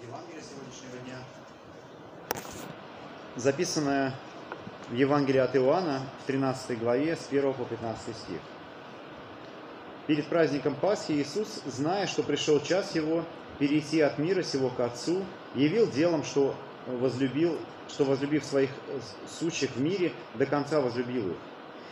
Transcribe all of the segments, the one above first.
Евангелие сегодняшнего дня, записанное в Евангелии от Иоанна в 13 главе с 1 по 15 стих. Перед праздником Пасхи Иисус, зная, что пришел час Его перейти от мира сего к Отцу, явил делом, что возлюбил, что возлюбив своих сущих в мире, до конца возлюбил их.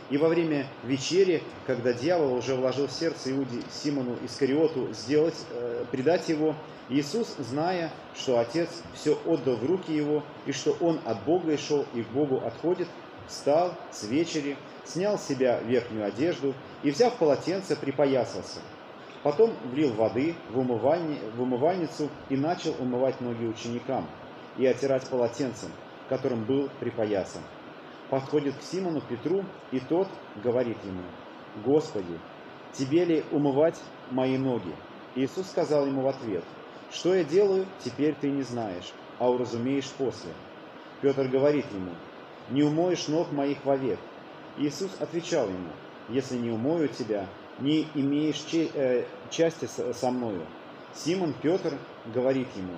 И во время вечери, когда дьявол уже вложил в сердце Иуде Симону Искариоту сделать, э, предать его, Иисус, зная, что Отец все отдал в руки его, и что Он от Бога и шел, и к Богу отходит, встал с вечери, снял с себя верхнюю одежду и, взяв полотенце, припоясался. Потом влил воды в, умывальни, в умывальницу и начал умывать ноги ученикам и отирать полотенцем, которым был припоясан подходит к Симону Петру, и тот говорит ему, «Господи, тебе ли умывать мои ноги?» Иисус сказал ему в ответ, «Что я делаю, теперь ты не знаешь, а уразумеешь после». Петр говорит ему, «Не умоешь ног моих вовек». Иисус отвечал ему, «Если не умою тебя, не имеешь э, части со мною». Симон Петр говорит ему,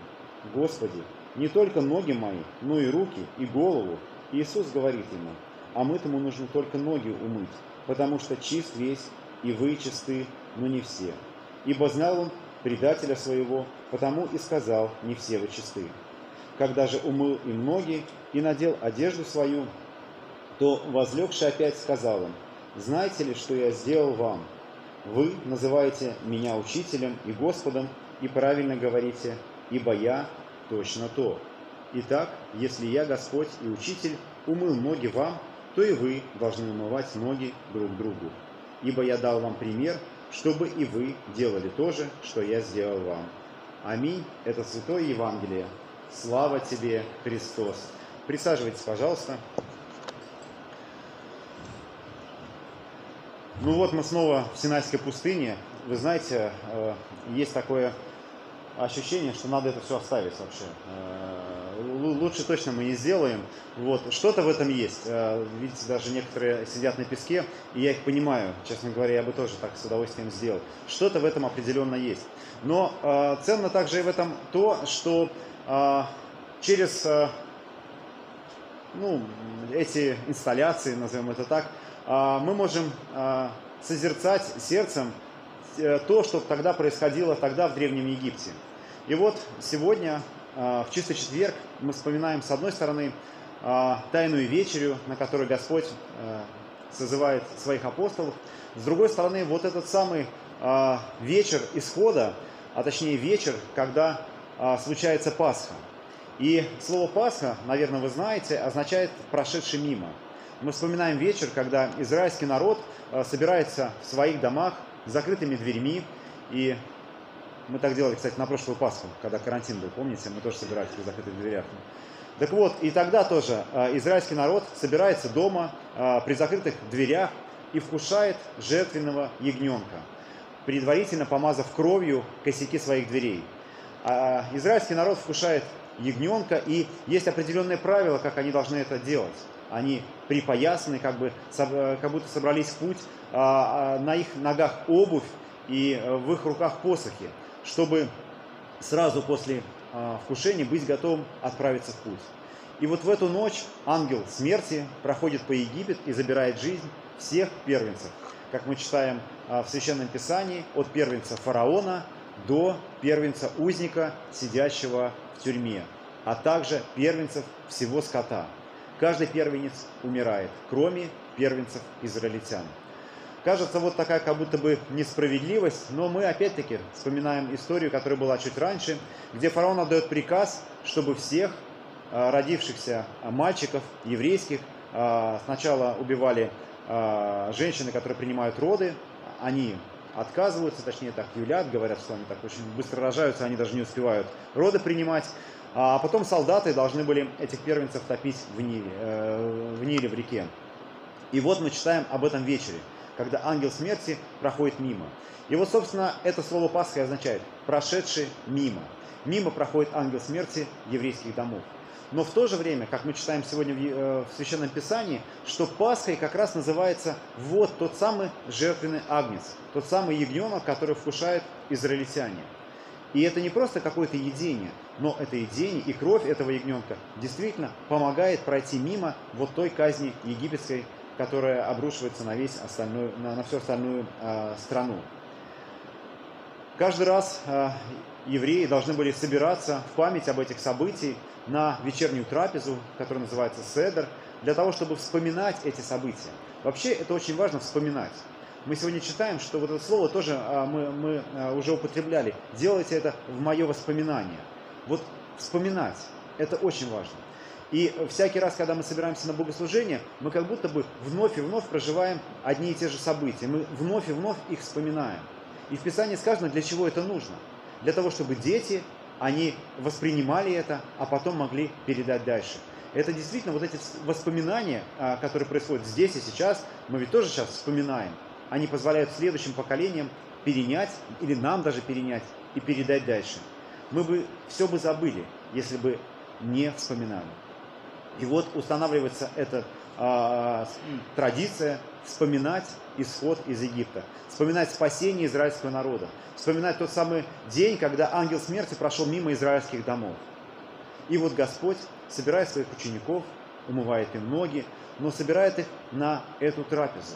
«Господи, не только ноги мои, но и руки, и голову, Иисус говорит ему, а мы-тому нужно только ноги умыть, потому что чист весь, и вы чисты, но не все. Ибо знал он предателя своего, потому и сказал, не все вы чисты. Когда же умыл им ноги и надел одежду свою, то, возлегший опять, сказал им, «Знаете ли, что я сделал вам? Вы называете меня учителем и Господом, и правильно говорите, ибо я точно то. Итак, если я, Господь и Учитель, умыл ноги вам, то и вы должны умывать ноги друг другу. Ибо я дал вам пример, чтобы и вы делали то же, что я сделал вам. Аминь. Это Святое Евангелие. Слава тебе, Христос. Присаживайтесь, пожалуйста. Ну вот мы снова в Синайской пустыне. Вы знаете, э, есть такое ощущение, что надо это все оставить вообще. Лучше точно мы не сделаем. Вот. Что-то в этом есть. Э, видите, даже некоторые сидят на песке, и я их понимаю. Честно говоря, я бы тоже так с удовольствием сделал. Что-то в этом определенно есть. Но э, ценно также и в этом то, что э, через э, ну, эти инсталляции, назовем это так, э, мы можем э, созерцать сердцем э, то, что тогда происходило тогда в Древнем Египте. И вот сегодня, в чистый четверг, мы вспоминаем, с одной стороны, а, тайную вечерю, на которой Господь а, созывает своих апостолов. С другой стороны, вот этот самый вечер исхода, а точнее вечер, когда случается Пасха. И слово Пасха, наверное, вы знаете, означает «прошедший мимо». Мы вспоминаем вечер, когда израильский народ собирается в своих домах с закрытыми дверьми, и мы так делали, кстати, на прошлую Пасху, когда карантин был, помните? Мы тоже собирались при закрытых дверях. Так вот, и тогда тоже э, израильский народ собирается дома э, при закрытых дверях и вкушает жертвенного ягненка, предварительно помазав кровью косяки своих дверей. А израильский народ вкушает ягненка, и есть определенные правила, как они должны это делать. Они припоясаны, как, бы, как будто собрались в путь, а, на их ногах обувь и э, в их руках посохи чтобы сразу после а, вкушения быть готовым отправиться в путь. И вот в эту ночь ангел смерти проходит по Египет и забирает жизнь всех первенцев. Как мы читаем а, в Священном Писании, от первенца фараона до первенца узника, сидящего в тюрьме, а также первенцев всего скота. Каждый первенец умирает, кроме первенцев израильтян. Кажется, вот такая как будто бы несправедливость, но мы опять-таки вспоминаем историю, которая была чуть раньше, где фараон отдает приказ, чтобы всех а, родившихся мальчиков еврейских а, сначала убивали а, женщины, которые принимают роды, они отказываются, точнее так юлят, говорят, что они так очень быстро рожаются, они даже не успевают роды принимать. А потом солдаты должны были этих первенцев топить в Ниле, э, в Ниле, в реке. И вот мы читаем об этом вечере когда ангел смерти проходит мимо. И вот, собственно, это слово Пасха означает «прошедший мимо». Мимо проходит ангел смерти еврейских домов. Но в то же время, как мы читаем сегодня в э, Священном Писании, что Пасхой как раз называется вот тот самый жертвенный агнец, тот самый ягненок, который вкушают израильтяне. И это не просто какое-то едение, но это едение и кровь этого ягненка действительно помогает пройти мимо вот той казни египетской, которая обрушивается на, весь остальную, на, на всю остальную э, страну. Каждый раз э, евреи должны были собираться в память об этих событиях на вечернюю трапезу, которая называется Седер, для того, чтобы вспоминать эти события. Вообще это очень важно вспоминать. Мы сегодня читаем, что вот это слово тоже а, мы, мы а, уже употребляли. Делайте это в мое воспоминание. Вот вспоминать, это очень важно. И всякий раз, когда мы собираемся на богослужение, мы как будто бы вновь и вновь проживаем одни и те же события. Мы вновь и вновь их вспоминаем. И в Писании сказано, для чего это нужно. Для того, чтобы дети, они воспринимали это, а потом могли передать дальше. Это действительно вот эти воспоминания, а, которые происходят здесь и сейчас, мы ведь тоже сейчас вспоминаем. Они позволяют следующим поколениям перенять, или нам даже перенять, и передать дальше. Мы бы все бы забыли, если бы не вспоминали. И вот устанавливается эта э, традиция вспоминать исход из Египта, вспоминать спасение израильского народа, вспоминать тот самый день, когда ангел смерти прошел мимо израильских домов. И вот Господь собирает своих учеников, умывает им ноги, но собирает их на эту трапезу.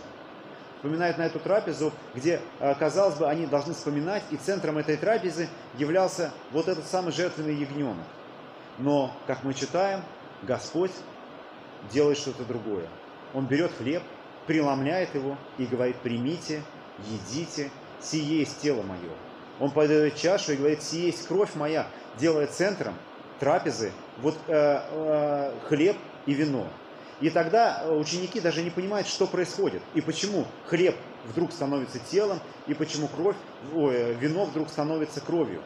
Вспоминает на эту трапезу, где, э, казалось бы, они должны вспоминать, и центром этой трапезы являлся вот этот самый жертвенный ягненок. Но, как мы читаем, Господь делает что-то другое. Он берет хлеб, преломляет его и говорит, примите, едите, сие есть тело мое. Он подает чашу и говорит, сие есть кровь моя, делая центром трапезы вот э, э, хлеб и вино. И тогда ученики даже не понимают, что происходит и почему хлеб вдруг становится телом и почему кровь, ой, вино вдруг становится кровью.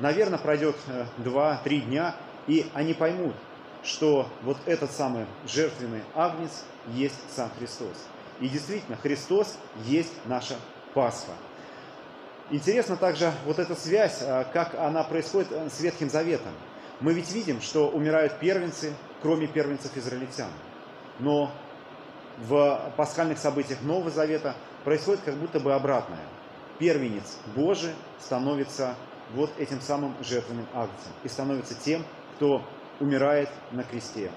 Наверное, пройдет 2-3 э, дня, и они поймут, что вот этот самый жертвенный агнец есть сам Христос. И действительно, Христос есть наша Пасха. Интересно также вот эта связь, а, как она происходит э, с Ветхим Заветом. Мы ведь видим, что умирают первенцы, кроме первенцев израильтян. Но в пасхальных событиях Нового Завета происходит как будто бы обратное. Первенец Божий становится вот этим самым жертвенным агнцем и становится тем, кто умирает на кресте.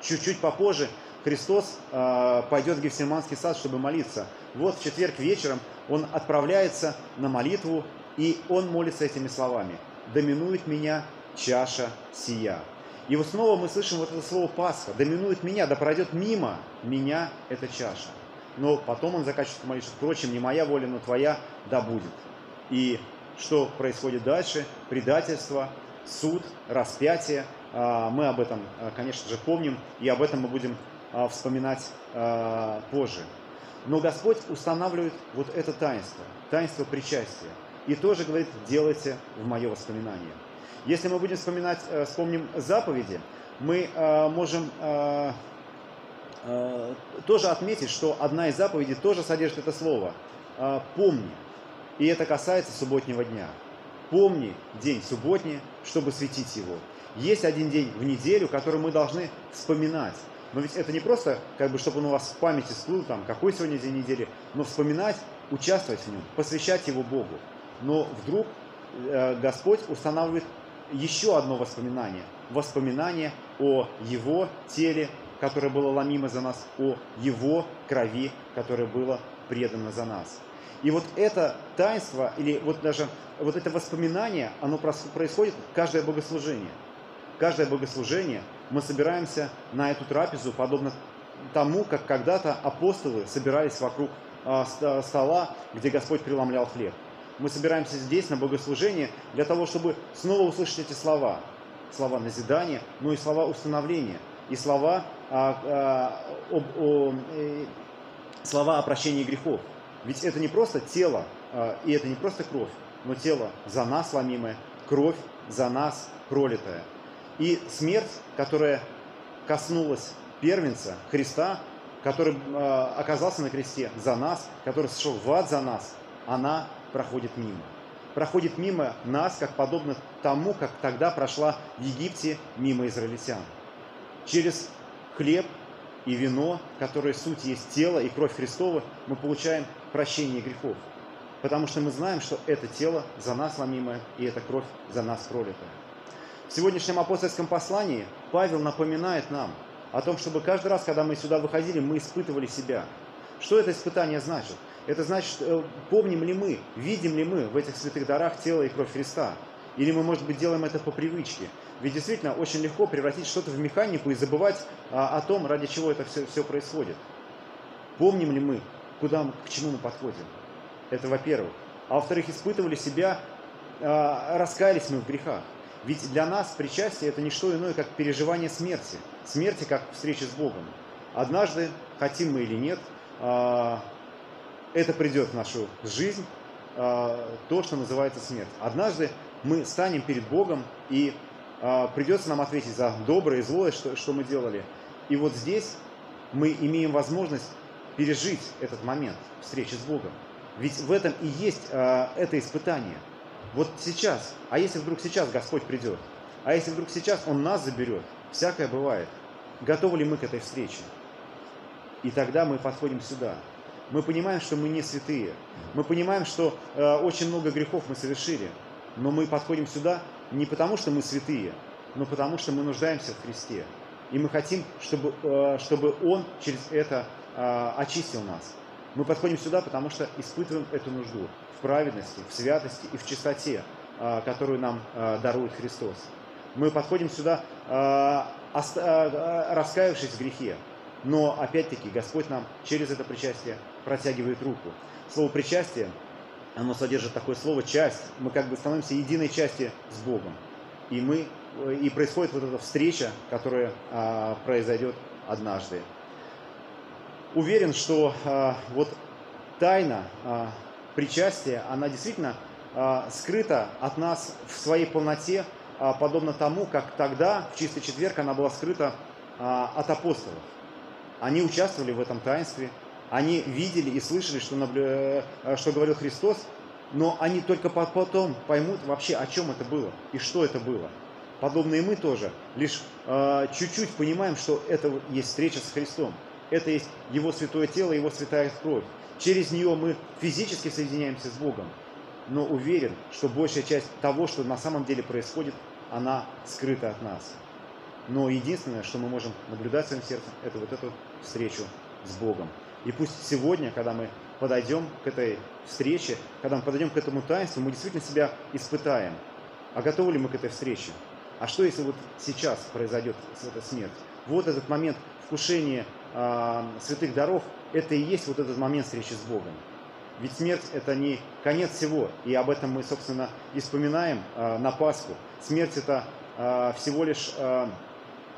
Чуть-чуть попозже Христос э, пойдет в Гефсиманский сад, чтобы молиться. Вот в четверг вечером он отправляется на молитву, и он молится этими словами. «Доминует меня чаша сия». И вот снова мы слышим вот это слово Пасха. «Доминует меня, да пройдет мимо меня эта чаша». Но потом он заканчивает молитву. «Впрочем, не моя воля, но твоя да будет». И что происходит дальше? Предательство, суд, распятие. А, мы об этом, а, конечно же, помним, и об этом мы будем а, вспоминать позже. Но Господь устанавливает вот это таинство, таинство причастия. И тоже говорит, делайте в мое воспоминание. Если мы будем вспоминать, э, вспомним заповеди, мы можем тоже отметить, что одна из заповедей тоже содержит это слово «помни». И это касается субботнего дня. Помни день субботний, чтобы светить его. Есть один день в неделю, который мы должны вспоминать. Но ведь это не просто, как бы, чтобы он у вас в памяти всплыл, там, какой сегодня день недели, но вспоминать, участвовать в нем, посвящать его Богу. Но вдруг э, Господь устанавливает еще одно воспоминание. Воспоминание о Его теле, которое было ломимо за нас, о Его крови, которое было предано за нас. И вот это таинство, или вот даже вот это воспоминание, оно происходит каждое богослужение. Каждое богослужение мы собираемся на эту трапезу, подобно тому, как когда-то апостолы собирались вокруг а, стола, где Господь преломлял хлеб. Мы собираемся здесь на богослужение для того, чтобы снова услышать эти слова. Слова назидания, но и слова установления. И слова о, о, о, о, слова о прощении грехов. Ведь это не просто тело, а, и это не просто кровь, но тело за нас ломимое, кровь за нас пролитая. И смерть, которая коснулась первенца Христа, который а, оказался на кресте за нас, который сошел в ад за нас, она проходит мимо. Проходит мимо нас, как подобно тому, как тогда прошла в Египте мимо израильтян. Через хлеб и вино, которые суть есть тело и кровь Христова, мы получаем прощение грехов. потому что мы знаем, что это тело за нас ломимое, и эта кровь за нас пролитая. В сегодняшнем апостольском послании Павел напоминает нам о том, чтобы каждый раз, когда мы сюда выходили, мы испытывали себя. Что это испытание значит? Это значит, э, помним ли мы, видим ли мы в этих святых дарах тело и кровь Христа? Или мы, может быть, делаем это по привычке? Ведь действительно очень легко превратить что-то в механику и забывать а, о том, ради чего это все, все происходит. Помним ли мы, куда, к чему мы подходим? Это во-первых. А во-вторых, испытывали себя, а, раскаялись мы в грехах. Ведь для нас причастие это не что иное, как переживание смерти. Смерти как встречи с Богом. Однажды, хотим мы или нет, а, это придет в нашу жизнь, а, то, что называется смерть. Однажды мы станем перед Богом, и а, придется нам ответить за доброе и злое, что, что мы делали. И вот здесь мы имеем возможность пережить этот момент встречи с Богом. Ведь в этом и есть это испытание – вот сейчас, а если вдруг сейчас Господь придет, а если вдруг сейчас Он нас заберет, всякое бывает. Готовы ли мы к этой встрече? И тогда мы подходим сюда. Мы понимаем, что мы не святые. Мы понимаем, что э, очень много грехов мы совершили. Но мы подходим сюда не потому, что мы святые, но потому, что мы нуждаемся в Христе. И мы хотим, чтобы, э, чтобы Он через это э, очистил нас. Мы подходим сюда, потому что испытываем эту нужду в праведности, в святости и в чистоте, а, которую нам а, дарует Христос. Мы подходим сюда, а, раскаявшись в грехе, но опять-таки Господь нам через это причастие протягивает руку. Слово причастие, оно содержит такое слово часть. Мы как бы становимся единой частью с Богом. И мы и происходит вот эта встреча, которая произойдет однажды. Уверен, что а, вот тайна а, причастие, она действительно а, скрыта от нас в своей полноте, подобно тому, как тогда, в чистый четверг, она была скрыта от апостолов. Они участвовали в этом таинстве, они видели и слышали, что, э, что говорил Христос, но они только потом поймут вообще, о чем это было и что это было. Подобно и мы тоже, лишь чуть-чуть понимаем, что это есть встреча с Христом. Это есть Его святое тело, Его святая кровь. Через нее мы физически соединяемся с Богом, но уверен, что большая часть того, что на самом деле происходит, она скрыта от нас. Но единственное, что мы можем наблюдать своим сердцем, это вот эту встречу с Богом. И пусть сегодня, когда мы подойдем к этой встрече, когда мы подойдем к этому таинству, мы действительно себя испытаем. А готовы ли мы к этой встрече? А что, если вот сейчас произойдет эта смерть? Вот этот момент вкушения святых даров, это и есть вот этот момент встречи с Богом. Ведь смерть – это не конец всего, и об этом мы, собственно, и вспоминаем э, на Пасху. Смерть – это э, всего лишь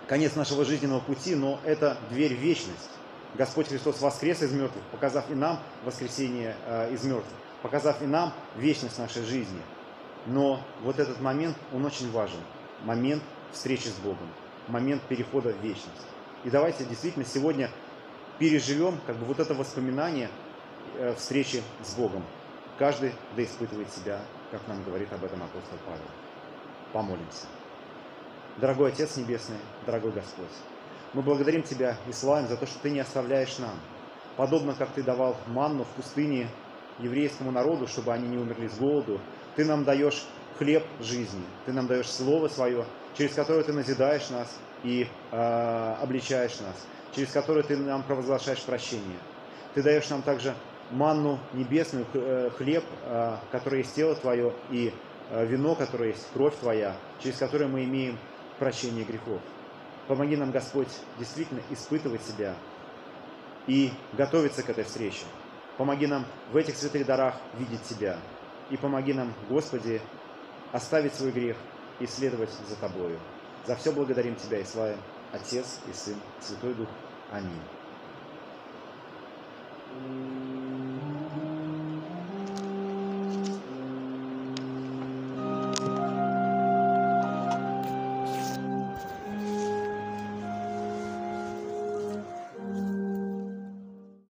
конец нашего жизненного пути, но это дверь в вечность. Господь Христос воскрес из мертвых, показав и нам воскресение из мертвых, показав и нам вечность нашей жизни. Но вот этот момент, он очень важен. Момент встречи с Богом, момент перехода в вечность. И давайте действительно сегодня переживем как бы вот это воспоминание э, встречи с Богом. Каждый да испытывает себя, как нам говорит об этом апостол Павел. Помолимся. Дорогой Отец Небесный, дорогой Господь, мы благодарим Тебя и славим за то, что Ты не оставляешь нам. Подобно как Ты давал манну в пустыне еврейскому народу, чтобы они не умерли с голоду, Ты нам даешь хлеб жизни, Ты нам даешь Слово Свое, через которое Ты назидаешь нас и э, обличаешь нас через который ты нам провозглашаешь прощение. Ты даешь нам также манну небесную, э, хлеб, э, который есть тело Твое, и э, вино, которое есть кровь Твоя, через которое мы имеем прощение грехов. Помоги нам, Господь, действительно испытывать себя и готовиться к этой встрече. Помоги нам в этих святых дарах видеть Тебя. И помоги нам, Господи, оставить свой грех и следовать за Тобою. За все благодарим Тебя и славим Отец и Сын, Святой Дух. Аминь.